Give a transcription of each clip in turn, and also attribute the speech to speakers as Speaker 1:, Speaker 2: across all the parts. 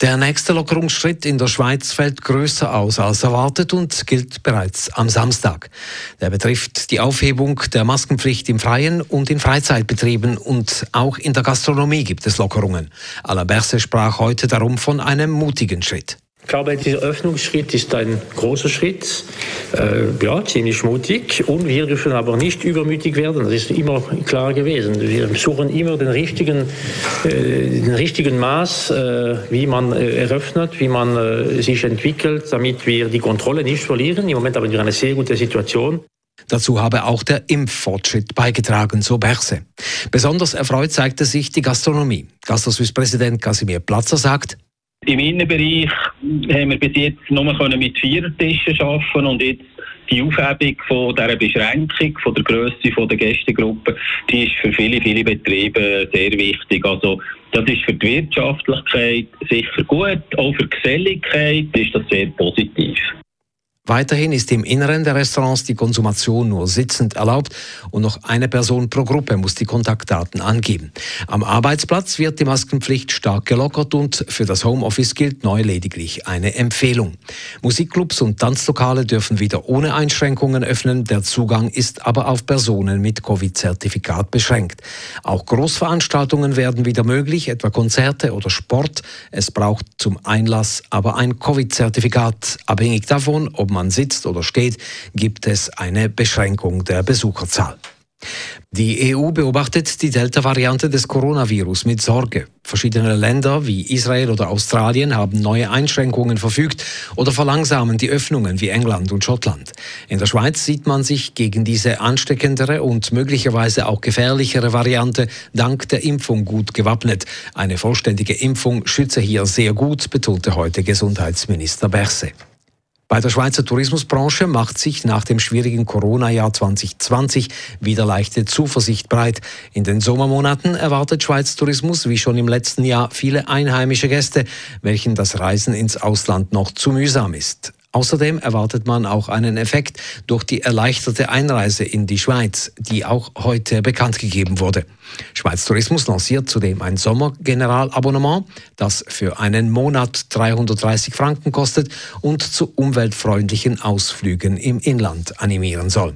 Speaker 1: Der nächste Lockerungsschritt in der Schweiz fällt größer aus als erwartet und gilt bereits am Samstag. Der betrifft die Aufhebung der Maskenpflicht im Freien und in Freizeitbetrieben und auch in der Gastronomie gibt es Lockerungen. Alain Berset sprach heute darum von einem mutigen Schritt.
Speaker 2: Ich glaube, dieser Öffnungsschritt ist ein großer Schritt, äh, ja, ziemlich mutig. Und wir dürfen aber nicht übermütig werden. Das ist immer klar gewesen. Wir suchen immer den richtigen, äh, den richtigen Maß, äh, wie man äh, eröffnet, wie man äh, sich entwickelt, damit wir die Kontrolle nicht verlieren. Im Moment haben wir eine sehr gute Situation.
Speaker 1: Dazu habe auch der Impffortschritt beigetragen, so Berse. Besonders erfreut zeigte sich die Gastronomie. Gastroswiss-Präsident Casimir Platzer sagt,
Speaker 3: im Innenbereich haben wir bis jetzt nur mit Vierertischen arbeiten und jetzt die Aufhebung von dieser Beschränkung, von der Größe der Gästegruppe, die ist für viele, viele Betriebe sehr wichtig. Also das ist für die Wirtschaftlichkeit sicher gut, auch für die Geselligkeit ist das sehr positiv.
Speaker 1: Weiterhin ist im Inneren der Restaurants die Konsumation nur sitzend erlaubt und noch eine Person pro Gruppe muss die Kontaktdaten angeben. Am Arbeitsplatz wird die Maskenpflicht stark gelockert und für das Homeoffice gilt neu lediglich eine Empfehlung. Musikclubs und Tanzlokale dürfen wieder ohne Einschränkungen öffnen. Der Zugang ist aber auf Personen mit Covid-Zertifikat beschränkt. Auch Großveranstaltungen werden wieder möglich, etwa Konzerte oder Sport. Es braucht zum Einlass aber ein Covid-Zertifikat, abhängig davon, ob man man sitzt oder steht, gibt es eine Beschränkung der Besucherzahl. Die EU beobachtet die Delta-Variante des Coronavirus mit Sorge. Verschiedene Länder wie Israel oder Australien haben neue Einschränkungen verfügt oder verlangsamen die Öffnungen wie England und Schottland. In der Schweiz sieht man sich gegen diese ansteckendere und möglicherweise auch gefährlichere Variante dank der Impfung gut gewappnet. Eine vollständige Impfung schütze hier sehr gut, betonte heute Gesundheitsminister Berse. Bei der Schweizer Tourismusbranche macht sich nach dem schwierigen Corona-Jahr 2020 wieder leichte Zuversicht breit. In den Sommermonaten erwartet Schweiz Tourismus wie schon im letzten Jahr viele einheimische Gäste, welchen das Reisen ins Ausland noch zu mühsam ist. Außerdem erwartet man auch einen Effekt durch die erleichterte Einreise in die Schweiz, die auch heute bekannt gegeben wurde. Schweiz Tourismus lanciert zudem ein Sommergeneralabonnement, das für einen Monat 330 Franken kostet und zu umweltfreundlichen Ausflügen im Inland animieren soll.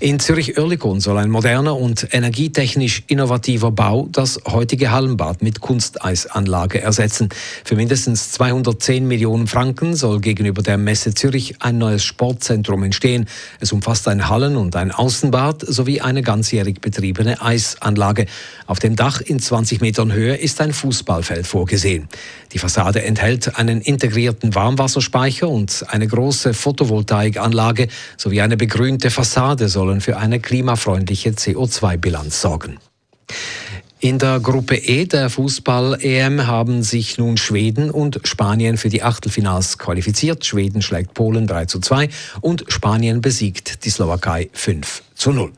Speaker 1: In Zürich-Oerlikon soll ein moderner und energietechnisch innovativer Bau das heutige Hallenbad mit Kunsteisanlage ersetzen. Für mindestens 210 Millionen Franken soll gegenüber der Messe Zürich ein neues Sportzentrum entstehen. Es umfasst ein Hallen- und ein Außenbad sowie eine ganzjährig betriebene Eisanlage. Auf dem Dach in 20 Metern Höhe ist ein Fußballfeld vorgesehen. Die Fassade enthält einen integrierten Warmwasserspeicher und eine große Photovoltaikanlage sowie eine begrünte Fassade Fassade sollen für eine klimafreundliche CO2-Bilanz sorgen. In der Gruppe E der Fußball-EM haben sich nun Schweden und Spanien für die Achtelfinals qualifiziert. Schweden schlägt Polen 3 zu 2 und Spanien besiegt die Slowakei 5 zu 0.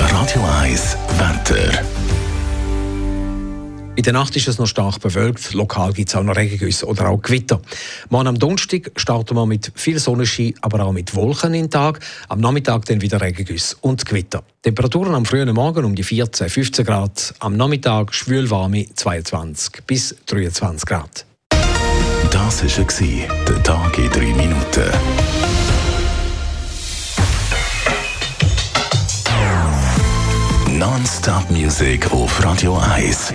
Speaker 4: Radio 1 Wetter.
Speaker 1: In der Nacht ist es noch stark bewölkt. Lokal gibt es auch noch Regengüsse oder auch Gewitter. Morgen am Donnerstag starten wir mit viel Sonnenschein, aber auch mit Wolken im Tag. Am Nachmittag dann wieder Regengüsse und Gewitter. Temperaturen am frühen Morgen um die 14, 15 Grad. Am Nachmittag schwülwarme 22 bis 23 Grad.
Speaker 4: Das war der Tag in 3 Minuten. Non-Stop-Musik auf Radio 1.